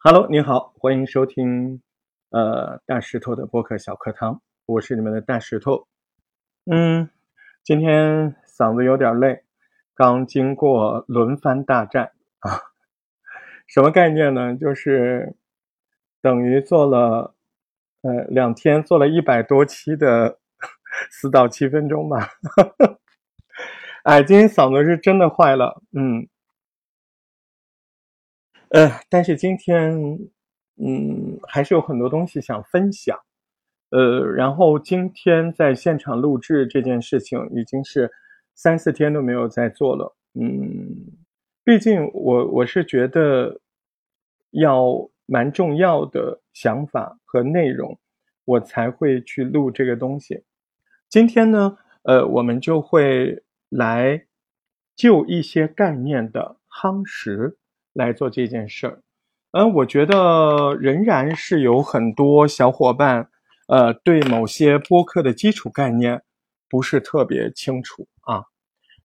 Hello，你好，欢迎收听呃大石头的播客小课堂，我是你们的大石头。嗯，今天嗓子有点累，刚经过轮番大战啊，什么概念呢？就是等于做了呃两天，做了一百多期的 四到七分钟吧。哎，今天嗓子是真的坏了，嗯。呃，但是今天，嗯，还是有很多东西想分享，呃，然后今天在现场录制这件事情已经是三四天都没有在做了，嗯，毕竟我我是觉得要蛮重要的想法和内容，我才会去录这个东西。今天呢，呃，我们就会来就一些概念的夯实。来做这件事儿，嗯，我觉得仍然是有很多小伙伴，呃，对某些播客的基础概念不是特别清楚啊。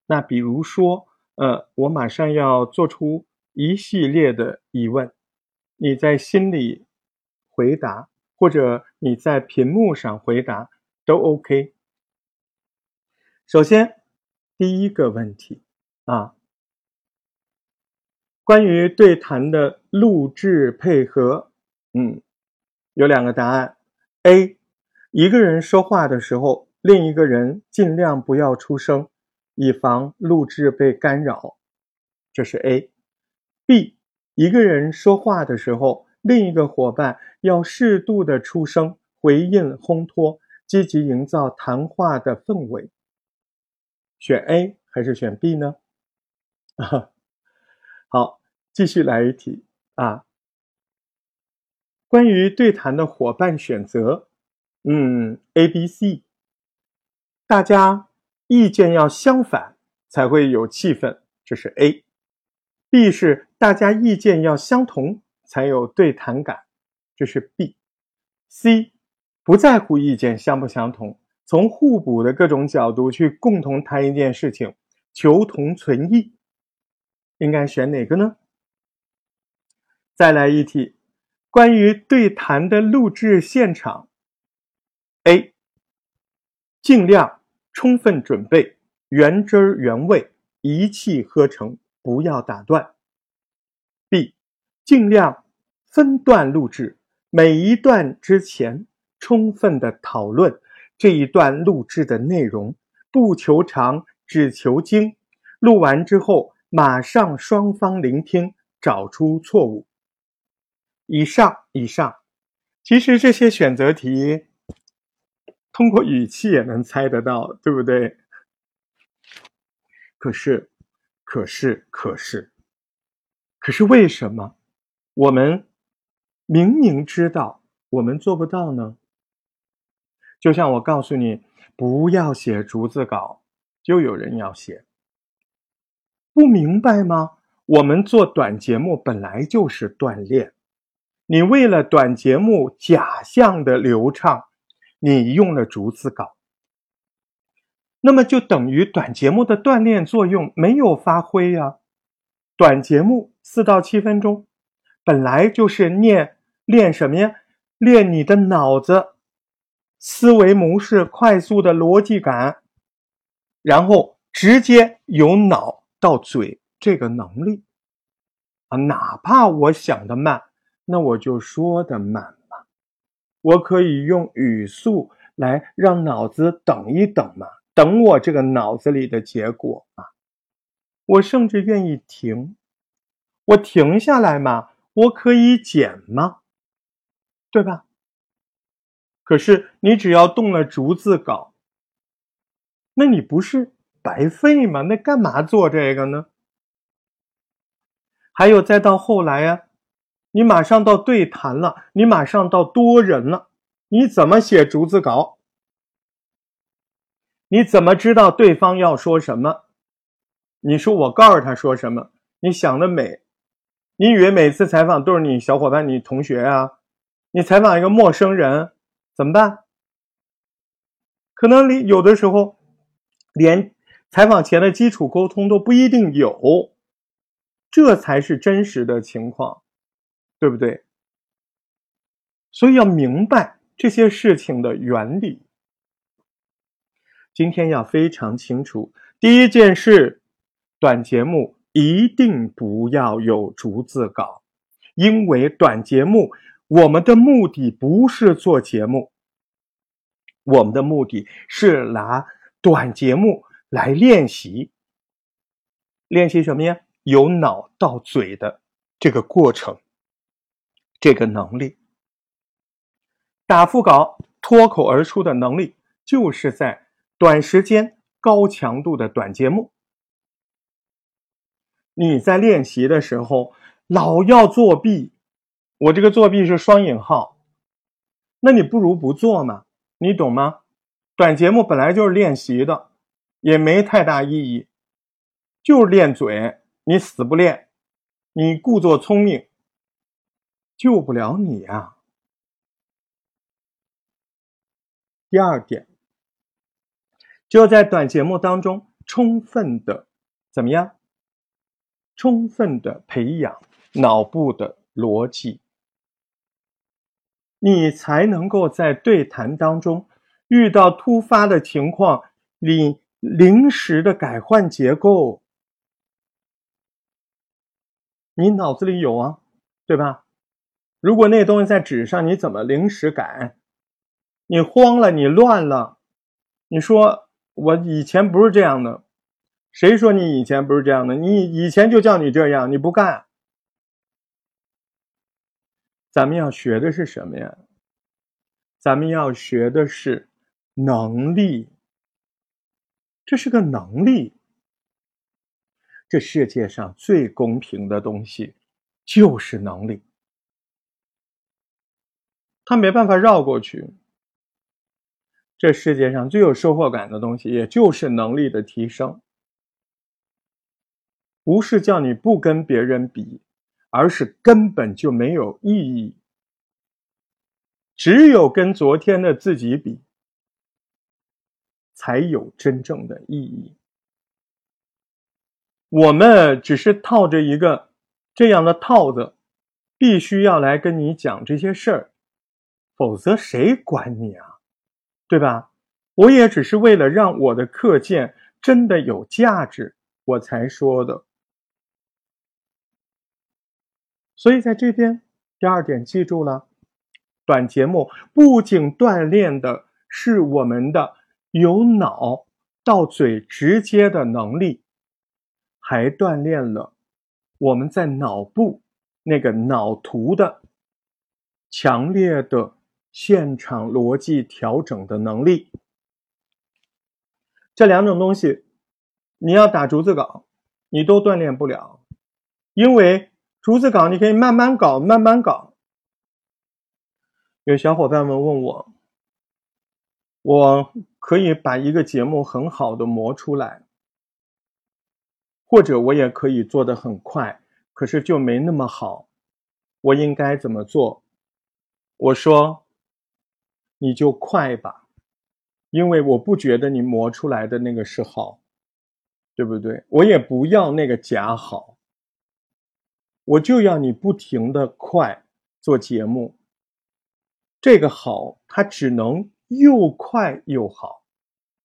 那比如说，呃，我马上要做出一系列的疑问，你在心里回答，或者你在屏幕上回答都 OK。首先，第一个问题啊。关于对谈的录制配合，嗯，有两个答案：A，一个人说话的时候，另一个人尽量不要出声，以防录制被干扰，这是 A；B，一个人说话的时候，另一个伙伴要适度的出声，回应烘托，积极营造谈话的氛围。选 A 还是选 B 呢？啊？继续来一题啊。关于对谈的伙伴选择，嗯，A、B、C，大家意见要相反才会有气氛，这是 A；B 是大家意见要相同才有对谈感，这是 B；C 不在乎意见相不相同，从互补的各种角度去共同谈一件事情，求同存异。应该选哪个呢？再来一题，关于对谈的录制现场：A. 尽量充分准备，原汁原味，一气呵成，不要打断；B. 尽量分段录制，每一段之前充分的讨论这一段录制的内容，不求长，只求精。录完之后。马上双方聆听，找出错误。以上，以上，其实这些选择题，通过语气也能猜得到，对不对？可是，可是，可是，可是，为什么我们明明知道我们做不到呢？就像我告诉你不要写逐字稿，就有人要写。不明白吗？我们做短节目本来就是锻炼。你为了短节目假象的流畅，你用了逐字稿，那么就等于短节目的锻炼作用没有发挥呀。短节目四到七分钟，本来就是练练什么呀？练你的脑子思维模式，快速的逻辑感，然后直接由脑。到嘴这个能力啊，哪怕我想的慢，那我就说的慢嘛。我可以用语速来让脑子等一等嘛，等我这个脑子里的结果啊。我甚至愿意停，我停下来嘛，我可以减吗？对吧？可是你只要动了逐字稿，那你不是？白费吗？那干嘛做这个呢？还有再到后来呀，你马上到对谈了，你马上到多人了，你怎么写逐字稿？你怎么知道对方要说什么？你说我告诉他说什么？你想的美？你以为每次采访都是你小伙伴、你同学啊？你采访一个陌生人怎么办？可能你有的时候连。采访前的基础沟通都不一定有，这才是真实的情况，对不对？所以要明白这些事情的原理。今天要非常清楚，第一件事，短节目一定不要有逐字稿，因为短节目我们的目的不是做节目，我们的目的是拿短节目来练习，练习什么呀？由脑到嘴的这个过程，这个能力。打腹稿、脱口而出的能力，就是在短时间、高强度的短节目。你在练习的时候老要作弊，我这个作弊是双引号，那你不如不做嘛，你懂吗？短节目本来就是练习的，也没太大意义，就是练嘴。你死不练，你故作聪明，救不了你啊。第二点，就在短节目当中充分的怎么样？充分的培养脑部的逻辑，你才能够在对谈当中遇到突发的情况，你临时的改换结构。你脑子里有啊，对吧？如果那东西在纸上，你怎么临时改？你慌了，你乱了，你说我以前不是这样的，谁说你以前不是这样的？你以前就叫你这样，你不干。咱们要学的是什么呀？咱们要学的是能力，这是个能力。这世界上最公平的东西，就是能力。他没办法绕过去。这世界上最有收获感的东西，也就是能力的提升。不是叫你不跟别人比，而是根本就没有意义。只有跟昨天的自己比，才有真正的意义。我们只是套着一个这样的套子，必须要来跟你讲这些事儿，否则谁管你啊？对吧？我也只是为了让我的课件真的有价值，我才说的。所以在这边，第二点记住了，短节目不仅锻炼的是我们的由脑到嘴直接的能力。还锻炼了我们在脑部那个脑图的强烈的现场逻辑调整的能力。这两种东西，你要打逐字稿，你都锻炼不了，因为逐字稿你可以慢慢搞，慢慢搞。有小伙伴们问我，我可以把一个节目很好的磨出来。或者我也可以做的很快，可是就没那么好。我应该怎么做？我说，你就快吧，因为我不觉得你磨出来的那个是好，对不对？我也不要那个假好，我就要你不停的快做节目。这个好，它只能又快又好，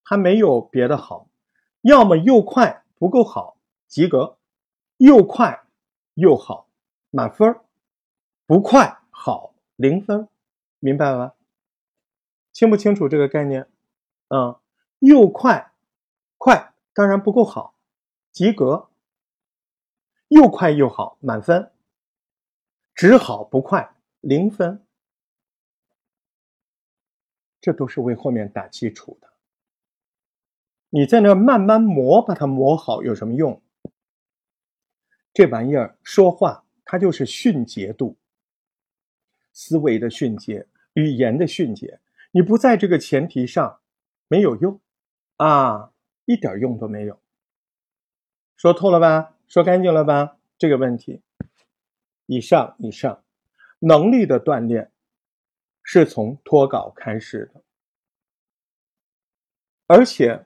它没有别的好，要么又快不够好。及格，又快又好，满分不快好，零分，明白了吗？清不清楚这个概念？嗯，又快，快当然不够好，及格。又快又好，满分。只好不快，零分。这都是为后面打基础的。你在那慢慢磨，把它磨好有什么用？这玩意儿说话，它就是迅捷度，思维的迅捷，语言的迅捷。你不在这个前提上，没有用啊，一点用都没有。说透了吧？说干净了吧？这个问题，以上以上，能力的锻炼是从脱稿开始的，而且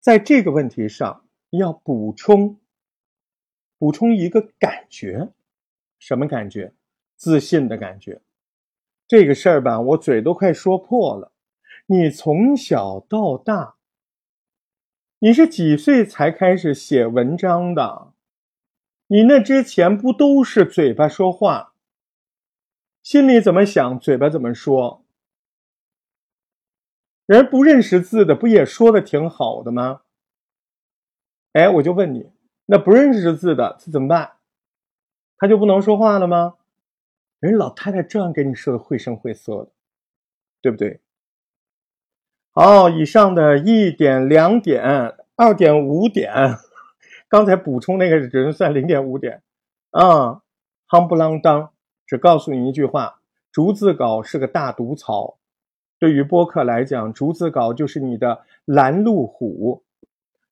在这个问题上要补充。补充一个感觉，什么感觉？自信的感觉。这个事儿吧，我嘴都快说破了。你从小到大，你是几岁才开始写文章的？你那之前不都是嘴巴说话，心里怎么想，嘴巴怎么说？人不认识字的，不也说的挺好的吗？哎，我就问你，那不认识字的，这怎么办？他就不能说话了吗？人老太太这样给你说的绘声绘色的，对不对？好，以上的一点、两点、二点、五点，刚才补充那个只能算零点五点啊，夯不啷当，只告诉你一句话：逐字稿是个大毒草。对于播客来讲，逐字稿就是你的拦路虎。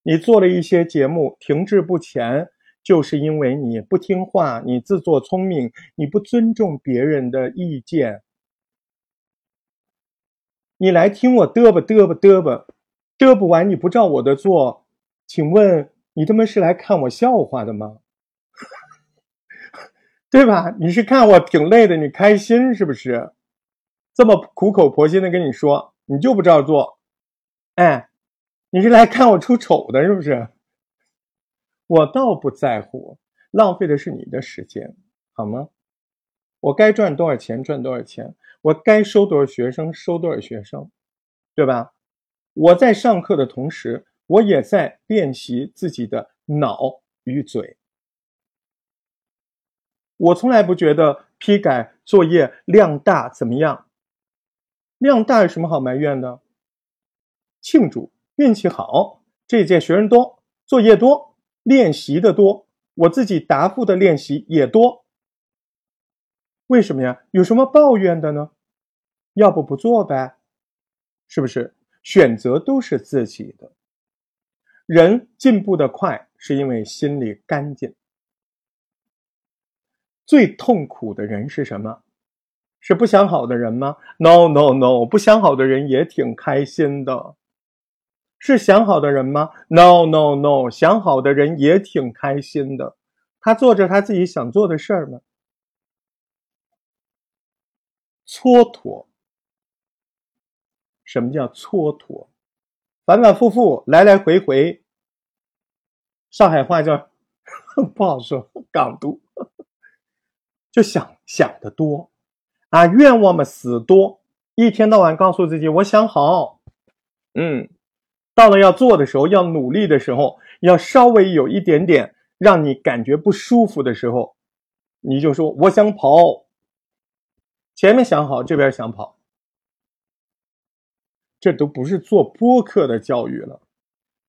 你做了一些节目停滞不前，就是因为你不听话，你自作聪明，你不尊重别人的意见。你来听我嘚吧嘚吧嘚吧，嘚不完你不照我的做，请问你他妈是来看我笑话的吗？对吧？你是看我挺累的，你开心是不是？这么苦口婆心的跟你说，你就不照做，哎。你是来看我出丑的，是不是？我倒不在乎，浪费的是你的时间，好吗？我该赚多少钱赚多少钱，我该收多少学生收多少学生，对吧？我在上课的同时，我也在练习自己的脑与嘴。我从来不觉得批改作业量大怎么样，量大有什么好埋怨的？庆祝。运气好，这届学生多，作业多，练习的多，我自己答复的练习也多。为什么呀？有什么抱怨的呢？要不不做呗，是不是？选择都是自己的。人进步的快，是因为心里干净。最痛苦的人是什么？是不想好的人吗？No No No，不想好的人也挺开心的。是想好的人吗？No No No，想好的人也挺开心的，他做着他自己想做的事儿呢。蹉跎，什么叫蹉跎？反反复复，来来回回。上海话叫 不好说，港都就想想的多啊，愿望嘛死多，一天到晚告诉自己我想好，嗯。到了要做的时候，要努力的时候，要稍微有一点点让你感觉不舒服的时候，你就说我想跑。前面想好，这边想跑，这都不是做播客的教育了，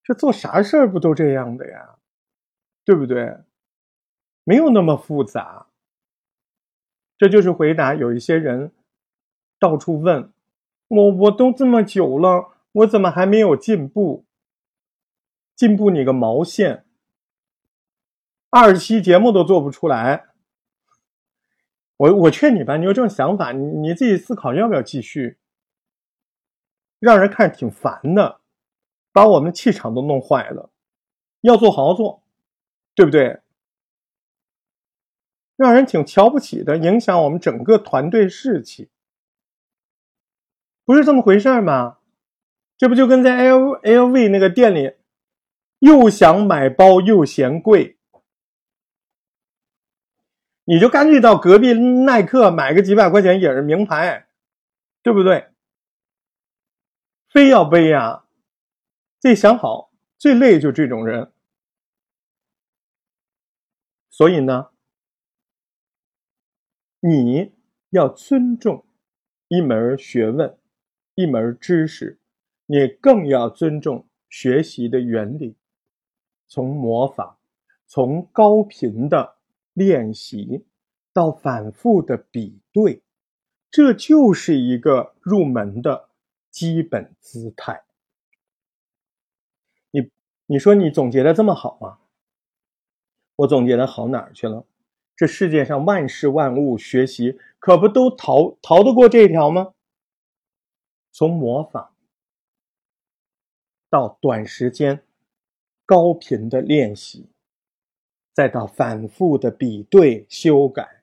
这做啥事儿不都这样的呀？对不对？没有那么复杂。这就是回答有一些人到处问我，我都这么久了。我怎么还没有进步？进步你个毛线！二十期节目都做不出来，我我劝你吧，你有这种想法，你你自己思考要不要继续？让人看挺烦的，把我们气场都弄坏了。要做好好做，对不对？让人挺瞧不起的，影响我们整个团队士气，不是这么回事吗？这不就跟在 L L V 那个店里，又想买包又嫌贵，你就干脆到隔壁耐克买个几百块钱也是名牌，对不对？非要背呀，得想好，最累就这种人。所以呢，你要尊重一门学问，一门知识。你更要尊重学习的原理，从模仿，从高频的练习到反复的比对，这就是一个入门的基本姿态。你你说你总结的这么好吗？我总结的好哪儿去了？这世界上万事万物学习可不都逃逃得过这条吗？从模仿。到短时间高频的练习，再到反复的比对修改，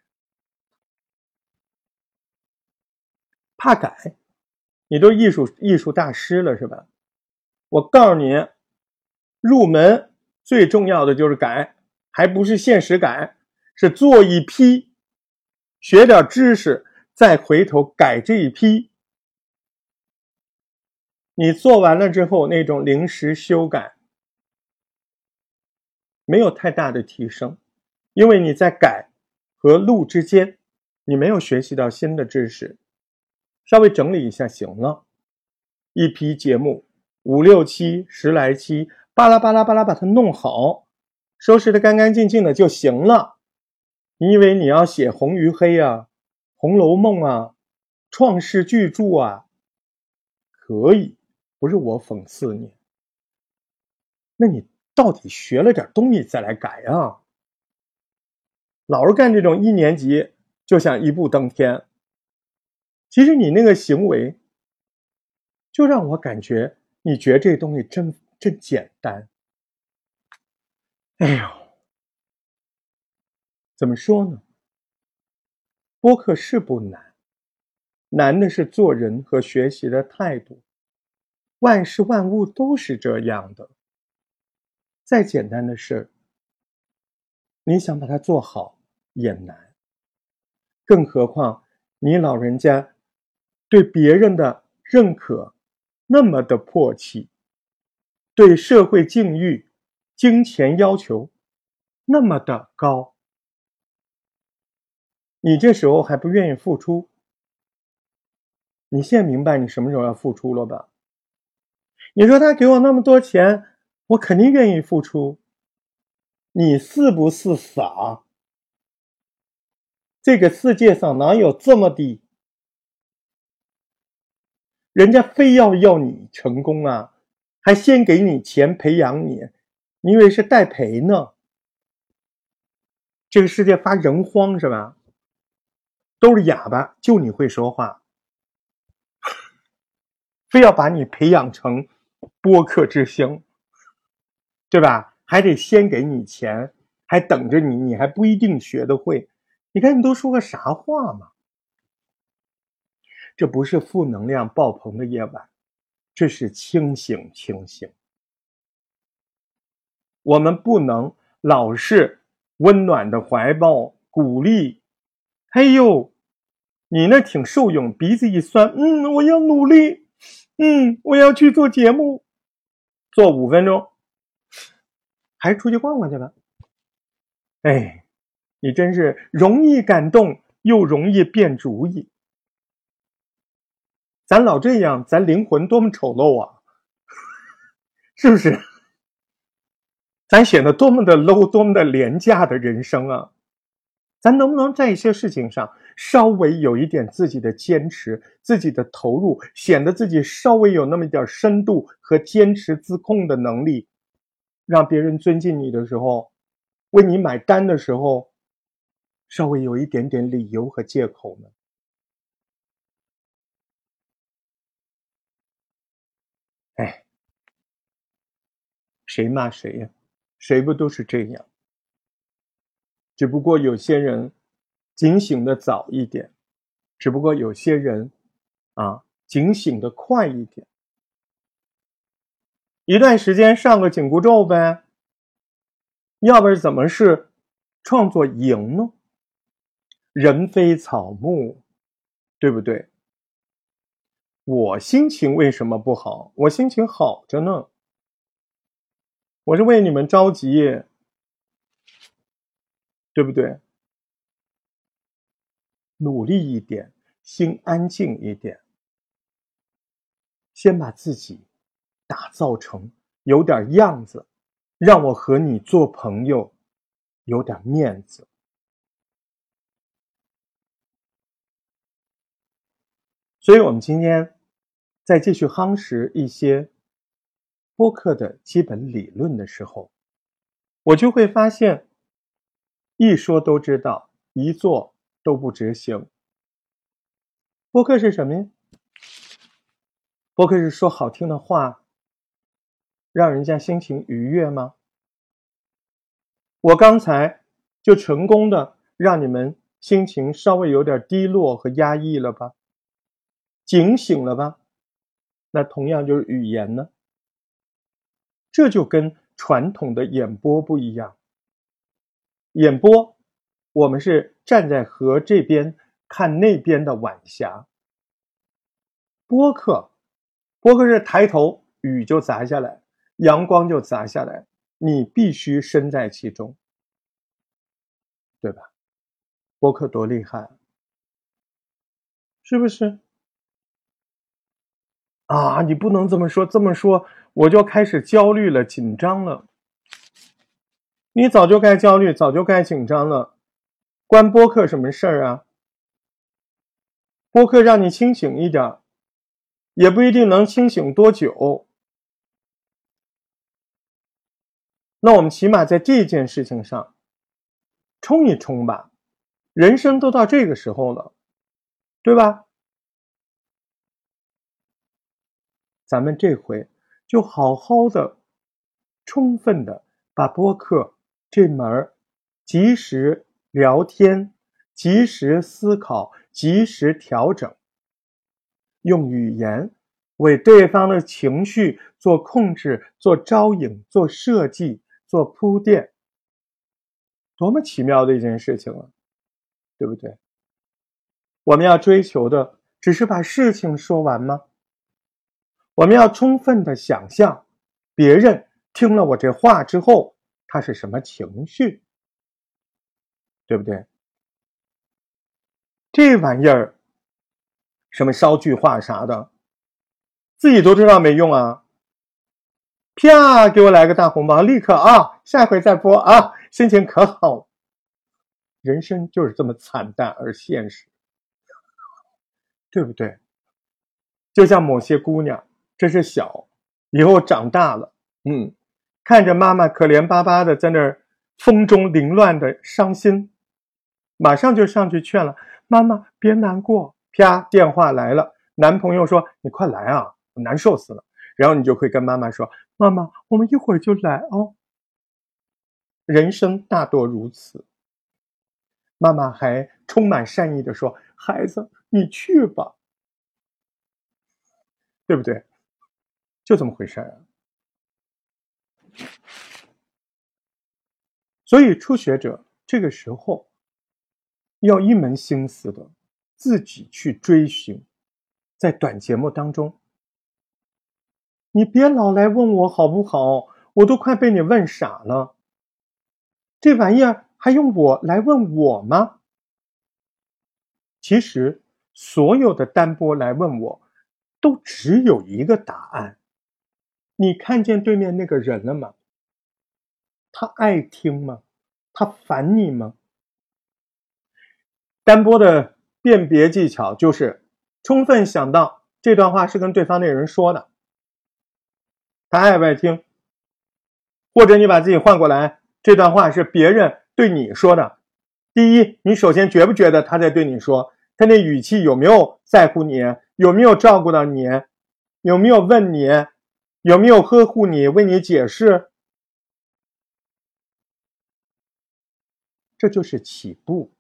怕改，你都艺术艺术大师了是吧？我告诉你，入门最重要的就是改，还不是现实改，是做一批，学点知识，再回头改这一批。你做完了之后，那种临时修改没有太大的提升，因为你在改和录之间，你没有学习到新的知识。稍微整理一下行了，一批节目五六期、十来期，巴拉巴拉巴拉把它弄好，收拾的干干净净的就行了。你以为你要写《红与黑》啊，《红楼梦》啊，创世巨著啊，可以，不是我讽刺你。那你到底学了点东西再来改啊？老是干这种一年级就想一步登天。其实你那个行为，就让我感觉你觉得这东西真真简单。哎呦，怎么说呢？播客是不难，难的是做人和学习的态度。万事万物都是这样的，再简单的事你想把它做好也难，更何况你老人家。对别人的认可那么的迫切，对社会境遇、金钱要求那么的高，你这时候还不愿意付出？你现在明白你什么时候要付出了吧？你说他给我那么多钱，我肯定愿意付出。你是不是傻？这个世界上哪有这么的？人家非要要你成功啊，还先给你钱培养你，你以为是代培呢？这个世界发人荒是吧？都是哑巴，就你会说话，非要把你培养成播客之星，对吧？还得先给你钱，还等着你，你还不一定学得会。你看你都说个啥话嘛？这不是负能量爆棚的夜晚，这是清醒清醒。我们不能老是温暖的怀抱鼓励。嘿呦，你那挺受用，鼻子一酸，嗯，我要努力，嗯，我要去做节目，做五分钟，还是出去逛逛去吧。哎，你真是容易感动，又容易变主意。咱老这样，咱灵魂多么丑陋啊！是不是？咱显得多么的 low，多么的廉价的人生啊！咱能不能在一些事情上稍微有一点自己的坚持、自己的投入，显得自己稍微有那么一点深度和坚持自控的能力，让别人尊敬你的时候，为你买单的时候，稍微有一点点理由和借口呢？哎，谁骂谁呀？谁不都是这样？只不过有些人警醒的早一点，只不过有些人啊警醒的快一点。一段时间上个紧箍咒呗，要不然怎么是创作营呢？人非草木，对不对？我心情为什么不好？我心情好着呢。我是为你们着急，对不对？努力一点，心安静一点，先把自己打造成有点样子，让我和你做朋友有点面子。所以，我们今天。在继续夯实一些播客的基本理论的时候，我就会发现，一说都知道，一做都不执行。播客是什么呀？播客是说好听的话，让人家心情愉悦吗？我刚才就成功的让你们心情稍微有点低落和压抑了吧？警醒了吧？那同样就是语言呢，这就跟传统的演播不一样。演播，我们是站在河这边看那边的晚霞。播客，播客是抬头雨就砸下来，阳光就砸下来，你必须身在其中，对吧？播客多厉害，是不是？啊，你不能这么说，这么说我就开始焦虑了，紧张了。你早就该焦虑，早就该紧张了，关播客什么事儿啊？播客让你清醒一点，也不一定能清醒多久。那我们起码在这件事情上冲一冲吧，人生都到这个时候了，对吧？咱们这回就好好的、充分的把播客这门及时聊天、及时思考、及时调整，用语言为对方的情绪做控制、做招引、做设计、做铺垫，多么奇妙的一件事情啊，对不对？我们要追求的只是把事情说完吗？我们要充分的想象，别人听了我这话之后，他是什么情绪，对不对？这玩意儿，什么捎句话啥的，自己都知道没用啊！啪，给我来个大红包，立刻啊，下回再播啊，心情可好。人生就是这么惨淡而现实，对不对？就像某些姑娘。这是小，以后长大了，嗯，看着妈妈可怜巴巴的在那儿风中凌乱的伤心，马上就上去劝了妈妈别难过。啪，电话来了，男朋友说你快来啊，我难受死了。然后你就会跟妈妈说妈妈，我们一会儿就来哦。人生大多如此。妈妈还充满善意的说孩子你去吧，对不对？就这么回事儿，所以初学者这个时候要一门心思的自己去追寻，在短节目当中，你别老来问我好不好，我都快被你问傻了。这玩意儿还用我来问我吗？其实所有的单播来问我，都只有一个答案。你看见对面那个人了吗？他爱听吗？他烦你吗？单播的辨别技巧就是充分想到这段话是跟对方那人说的，他爱不爱听？或者你把自己换过来，这段话是别人对你说的。第一，你首先觉不觉得他在对你说？他那语气有没有在乎你？有没有照顾到你？有没有问你？有没有呵护你，为你解释？这就是起步，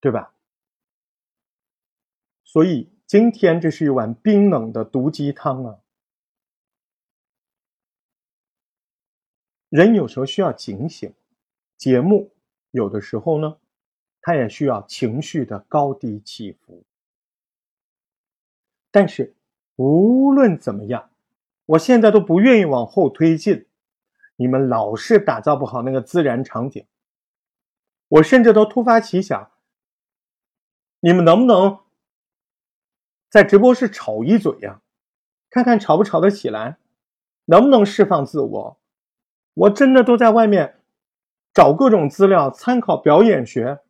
对吧？所以今天这是一碗冰冷的毒鸡汤啊！人有时候需要警醒，节目有的时候呢，它也需要情绪的高低起伏。但是无论怎么样。我现在都不愿意往后推进，你们老是打造不好那个自然场景。我甚至都突发奇想，你们能不能在直播室吵一嘴呀？看看吵不吵得起来，能不能释放自我？我真的都在外面找各种资料，参考表演学。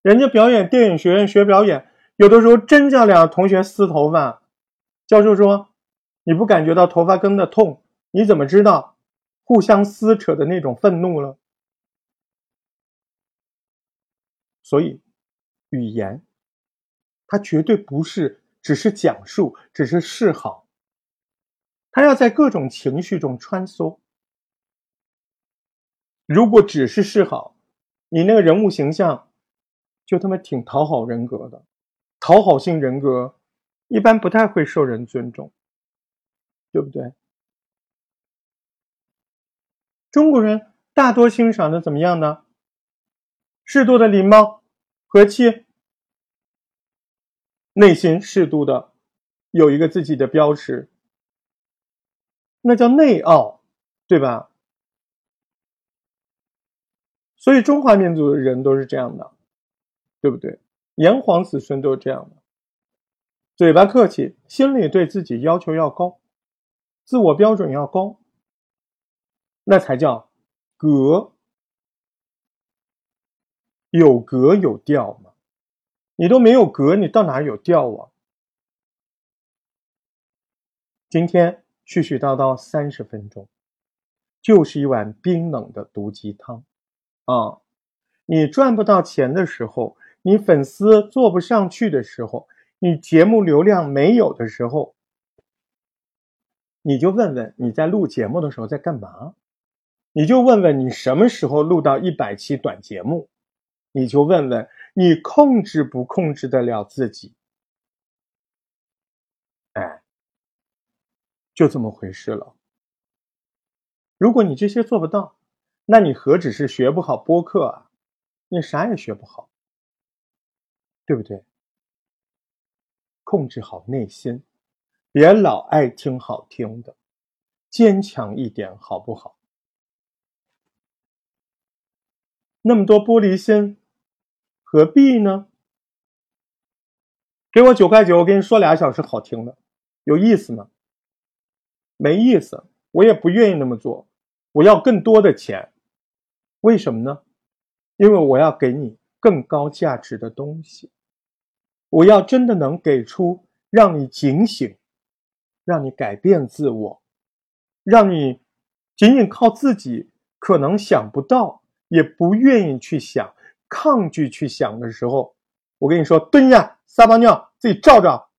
人家表演电影学院学表演，有的时候真叫两个同学撕头发。教授说：“你不感觉到头发根的痛，你怎么知道互相撕扯的那种愤怒了？”所以，语言他绝对不是只是讲述，只是示好，他要在各种情绪中穿梭。如果只是示好，你那个人物形象就他妈挺讨好人格的，讨好性人格一般不太会受人尊重，对不对？中国人大多欣赏的怎么样呢？适度的礼貌、和气，内心适度的有一个自己的标识，那叫内傲，对吧？所以中华民族的人都是这样的，对不对？炎黄子孙都是这样的，嘴巴客气，心里对自己要求要高，自我标准要高，那才叫格。有格有调嘛？你都没有格，你到哪有调啊？今天絮絮叨叨三十分钟，就是一碗冰冷的毒鸡汤啊！你赚不到钱的时候，你粉丝做不上去的时候，你节目流量没有的时候，你就问问你在录节目的时候在干嘛？你就问问你什么时候录到一百期短节目？你就问问你控制不控制得了自己？哎，就这么回事了。如果你这些做不到，那你何止是学不好播客啊？你啥也学不好，对不对？控制好内心，别老爱听好听的，坚强一点，好不好？那么多玻璃心。何必呢？给我九块九，我跟你说俩小时好听的，有意思吗？没意思，我也不愿意那么做。我要更多的钱，为什么呢？因为我要给你更高价值的东西。我要真的能给出让你警醒，让你改变自我，让你仅仅靠自己可能想不到，也不愿意去想。抗拒去想的时候，我跟你说，蹲下撒泡尿，自己照照。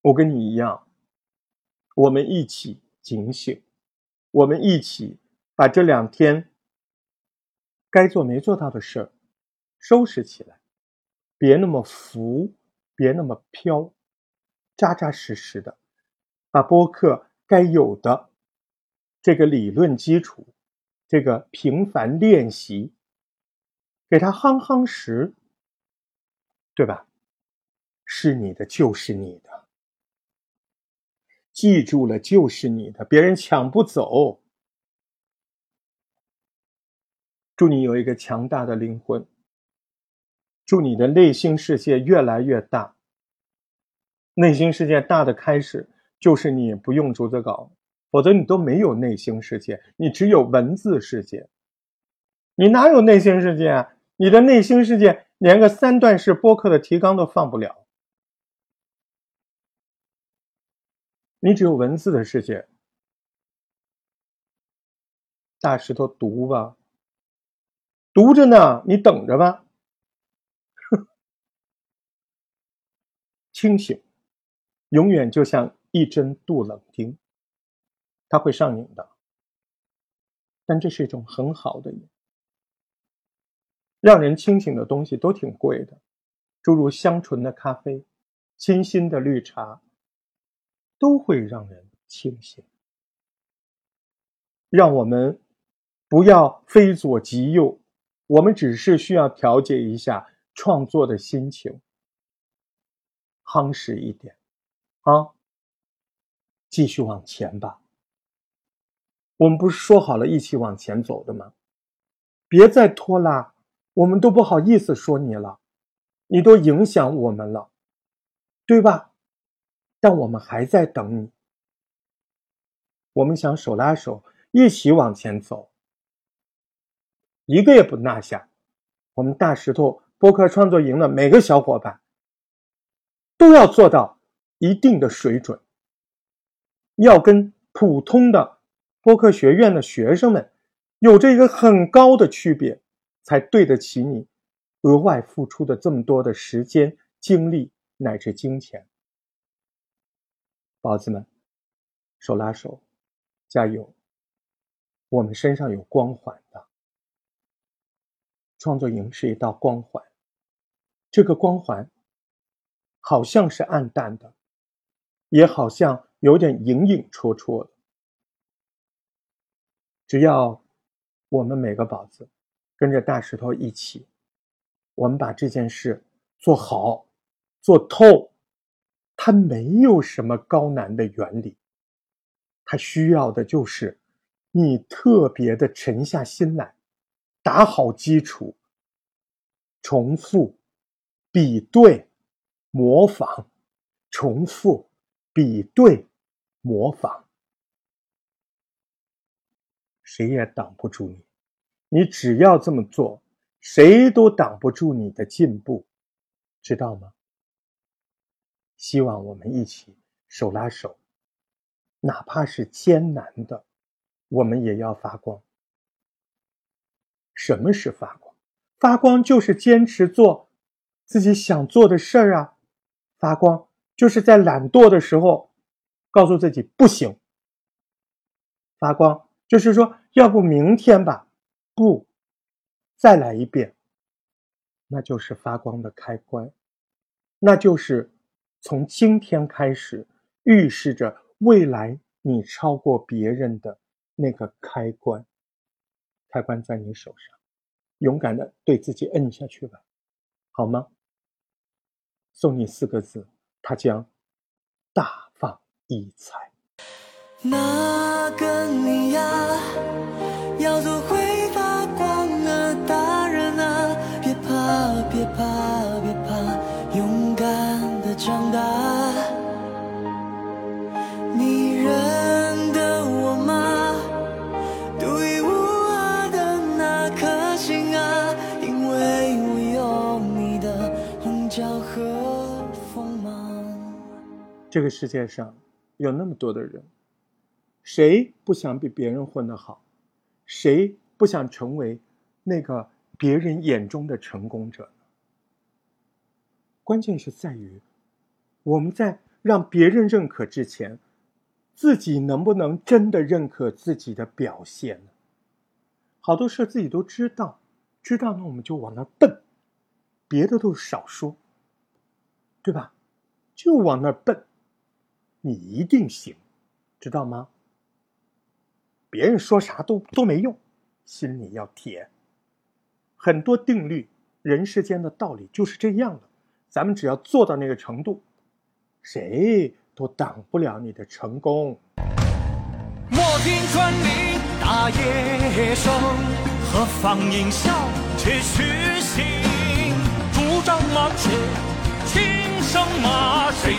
我跟你一样，我们一起警醒，我们一起把这两天该做没做到的事儿收拾起来，别那么浮，别那么飘，扎扎实实的把播客该有的这个理论基础。这个频繁练习，给他夯夯实，对吧？是你的就是你的，记住了就是你的，别人抢不走。祝你有一个强大的灵魂，祝你的内心世界越来越大。内心世界大的开始，就是你不用逐字稿。否则你都没有内心世界，你只有文字世界。你哪有内心世界啊？你的内心世界连个三段式播客的提纲都放不了。你只有文字的世界。大石头读吧，读着呢，你等着吧。清醒，永远就像一针杜冷丁。它会上瘾的，但这是一种很好的瘾。让人清醒的东西都挺贵的，诸如香醇的咖啡、清新的绿茶，都会让人清醒。让我们不要非左即右，我们只是需要调节一下创作的心情，夯实一点，啊，继续往前吧。我们不是说好了一起往前走的吗？别再拖拉，我们都不好意思说你了，你都影响我们了，对吧？但我们还在等你，我们想手拉手一起往前走，一个也不落下。我们大石头播客创作营的每个小伙伴都要做到一定的水准，要跟普通的。播客学院的学生们有着一个很高的区别，才对得起你额外付出的这么多的时间、精力乃至金钱。宝子们，手拉手，加油！我们身上有光环的，创作营是一道光环，这个光环好像是暗淡的，也好像有点隐隐绰绰的。只要我们每个宝子跟着大石头一起，我们把这件事做好、做透，它没有什么高难的原理，它需要的就是你特别的沉下心来，打好基础，重复、比对、模仿，重复、比对、模仿。谁也挡不住你，你只要这么做，谁都挡不住你的进步，知道吗？希望我们一起手拉手，哪怕是艰难的，我们也要发光。什么是发光？发光就是坚持做自己想做的事儿啊！发光就是在懒惰的时候告诉自己不行。发光。就是说，要不明天吧，不，再来一遍，那就是发光的开关，那就是从今天开始预示着未来你超过别人的那个开关。开关在你手上，勇敢的对自己摁下去吧，好吗？送你四个字，它将大放异彩。那个你呀，要做会发光的大人啊！别怕，别怕，别怕，勇敢的长大。你认得我吗？独一无二的那颗心啊！因为我有你的棱角和锋芒。这个世界上有那么多的人。谁不想比别人混得好？谁不想成为那个别人眼中的成功者？关键是在于，我们在让别人认可之前，自己能不能真的认可自己的表现呢？好多事自己都知道，知道那我们就往那奔，别的都少说，对吧？就往那奔，你一定行，知道吗？别人说啥都都没用，心里要铁。很多定律，人世间的道理就是这样的。咱们只要做到那个程度，谁都挡不了你的成功。莫听穿林大野声，何妨吟啸且虚行。竹杖芒鞋轻胜马，谁